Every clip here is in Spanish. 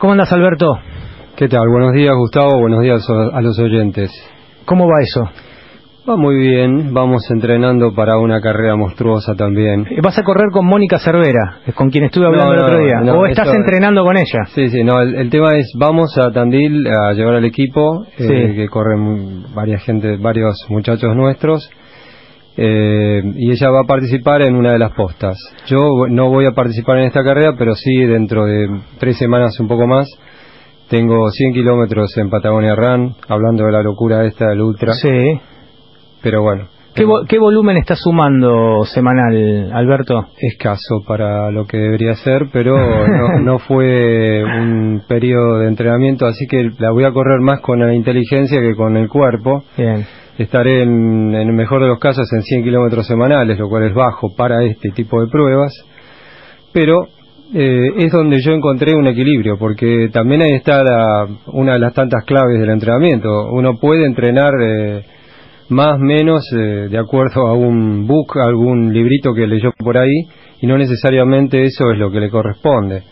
¿Cómo andas, Alberto? ¿Qué tal? Buenos días, Gustavo. Buenos días a los oyentes. ¿Cómo va eso? Va muy bien. Vamos entrenando para una carrera monstruosa también. ¿Vas a correr con Mónica Cervera, con quien estuve hablando el otro día? ¿O estás entrenando con ella? Sí, sí. No, el, tema es, vamos a Tandil a llevar al equipo, eh, que corren varias gente, varios muchachos nuestros. Eh, y ella va a participar en una de las postas. Yo no voy a participar en esta carrera, pero sí dentro de tres semanas, un poco más, tengo 100 kilómetros en Patagonia Run, hablando de la locura esta del ultra. Sí. Pero bueno. ¿Qué, volumen está sumando semanal, Alberto? Escaso para lo que debería ser, pero no, no, fue un periodo de entrenamiento, así que la voy a correr más con la inteligencia que con el cuerpo. Bien estaré en, el mejor de los casos en 100 kilómetros semanales, lo cual es bajo para este tipo de pruebas, pero eh, es donde yo encontré un equilibrio, porque también ahí está una de las tantas claves del entrenamiento. Uno puede entrenar eh, más menos eh, de acuerdo a un book, algún librito que leyó por ahí, y no necesariamente eso es lo que le corresponde.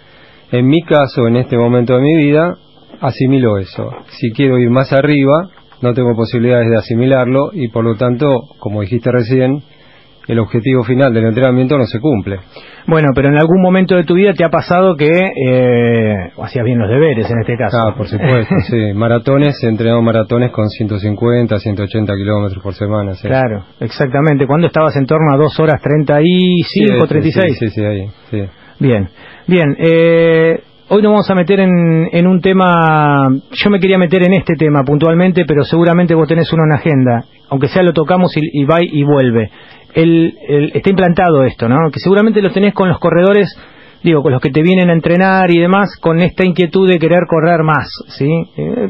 En mi caso, en este momento de mi vida, asimilo eso. Si quiero ir más arriba, no tengo posibilidades de asimilarlo y por lo tanto, como dijiste recién, el objetivo final del entrenamiento no se cumple. Bueno, pero en algún momento de tu vida te ha pasado que eh, hacías bien los deberes en este caso. Ah, por supuesto, sí. Maratones, he entrenado maratones con 150, 180 kilómetros por semana. Claro, exactamente. ¿Cuándo estabas en torno a 2 horas 35, 36? Sí, sí, sí, ahí. Sí. Bien, bien. Eh, Hoy nos vamos a meter en, un tema, yo me quería meter en este tema puntualmente, pero seguramente vos tenés uno en agenda, aunque sea lo tocamos y, va y vuelve. El, está implantado esto, ¿no? Que seguramente lo tenés con los corredores digo, con los que te vienen a entrenar y demás, con esta inquietud de querer correr más, ¿sí? Eh,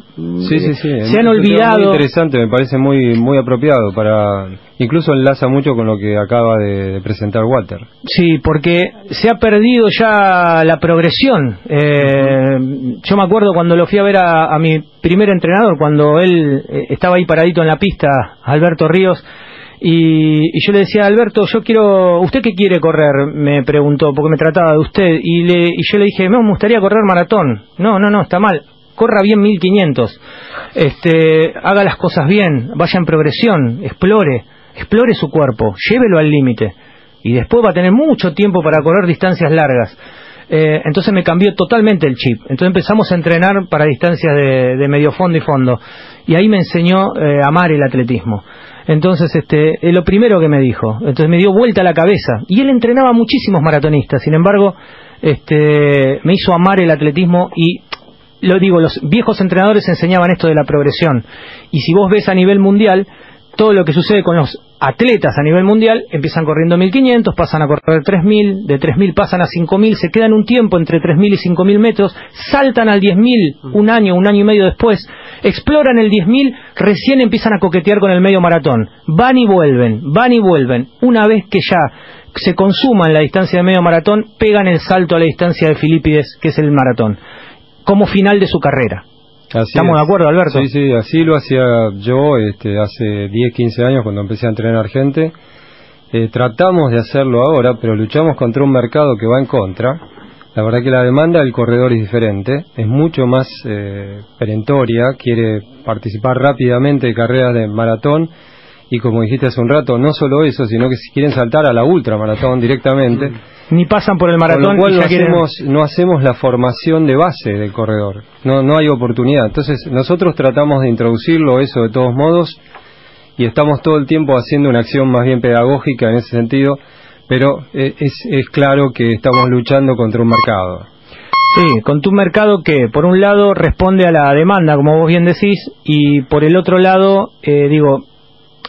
sí, sí, sí. Se han olvidado... Muy interesante, me parece muy muy apropiado para... Incluso enlaza mucho con lo que acaba de, presentar Walter. Sí, porque se ha perdido ya la progresión. Eh, yo me acuerdo cuando lo fui a ver a, a mi primer entrenador, cuando él eh, estaba ahí paradito en la pista, Alberto Ríos, y, yo le decía, Alberto, yo quiero, ¿usted qué quiere correr? Me preguntó, porque me trataba de usted. Y, le, y yo le dije, me gustaría correr maratón. No, no, no, está mal. Corra bien 1500. Este, haga las cosas bien, vaya en progresión, explore, explore su cuerpo, llévelo al límite. Y después va a tener mucho tiempo para correr distancias largas. Eh, entonces me cambió totalmente el chip. Entonces empezamos a entrenar para distancias de, medio fondo y fondo. Y ahí me enseñó eh, a amar el atletismo. Entonces, este, lo primero que me dijo, entonces me dio vuelta a la cabeza. Y él entrenaba muchísimos maratonistas, sin embargo, este, me hizo amar el atletismo y lo digo, los viejos entrenadores enseñaban esto de la progresión. Y si vos ves a nivel mundial, todo lo que sucede con los atletas a nivel mundial, empiezan corriendo 1500, pasan a correr 3000, de 3000 pasan a 5000, se quedan un tiempo entre 3000 y 5000 metros, saltan al 10000 un año, un año y medio después, exploran el 10.000, recién empiezan a coquetear con el medio maratón. Van y vuelven, van y vuelven. Una vez que ya se consuman la distancia de medio maratón, pegan el salto a la distancia de Filipides, que es el maratón, como final de su carrera. ¿Estamos de acuerdo, Alberto? Sí, sí, así lo hacía yo este, hace 10, 15 años cuando empecé a entrenar gente. Eh, tratamos de hacerlo ahora, pero luchamos contra un mercado que va en contra la verdad que la demanda del corredor es diferente, es mucho más eh, perentoria, quiere participar rápidamente de carreras de maratón y como dijiste hace un rato, no solo eso, sino que si quieren saltar a la ultramaratón directamente. Ni pasan por el maratón. Con lo cual no, hacemos, no hacemos la formación de base del corredor, no, no hay oportunidad. Entonces nosotros tratamos de introducirlo eso de todos modos y estamos todo el tiempo haciendo una acción más bien pedagógica en ese sentido pero eh, es, es claro que estamos luchando contra un mercado. Sí, contra un mercado que por un lado responde a la demanda, como vos bien decís, y por el otro lado, eh, digo,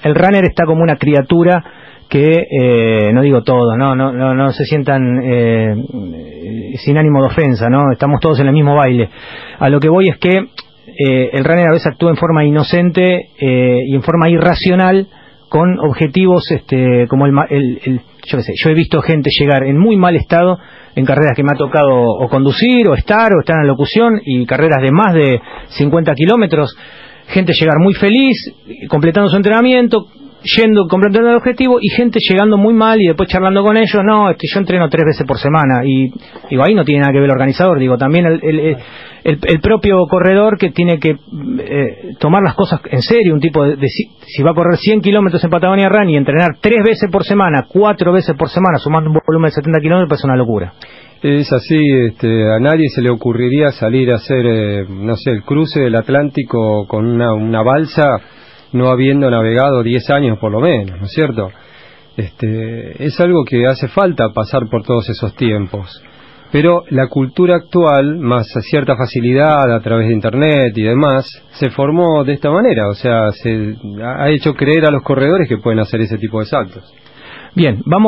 el runner está como una criatura que, eh, no digo todos, no, no, no, no se sientan eh, sin ánimo de ofensa, ¿no? Estamos todos en el mismo baile. A lo que voy es que eh, el runner a veces actúa en forma inocente y en forma irracional con objetivos este, como el, el, yo qué sé, yo he visto gente llegar en muy mal estado en carreras que me ha tocado o conducir o estar o estar en locución y carreras de más de 50 kilómetros, gente llegar muy feliz, completando su entrenamiento, yendo completando el objetivo y gente llegando muy mal y después charlando con ellos, no, este, yo entreno tres veces por semana y digo, ahí no tiene nada que ver el organizador, digo, también el, el, el, propio corredor que tiene que eh, tomar las cosas en serio, un tipo de, si, va a correr 100 kilómetros en Patagonia Run y entrenar tres veces por semana, cuatro veces por semana, sumando un volumen de 70 kilómetros, pues es una locura. Es así, este, a nadie se le ocurriría salir a hacer, eh, no sé, el cruce del Atlántico con una, una balsa no habiendo navegado 10 años por lo menos, ¿no es cierto? Este, es algo que hace falta pasar por todos esos tiempos. Pero la cultura actual, más a cierta facilidad a través de Internet y demás, se formó de esta manera, o sea, se ha hecho creer a los corredores que pueden hacer ese tipo de saltos. Bien, vamos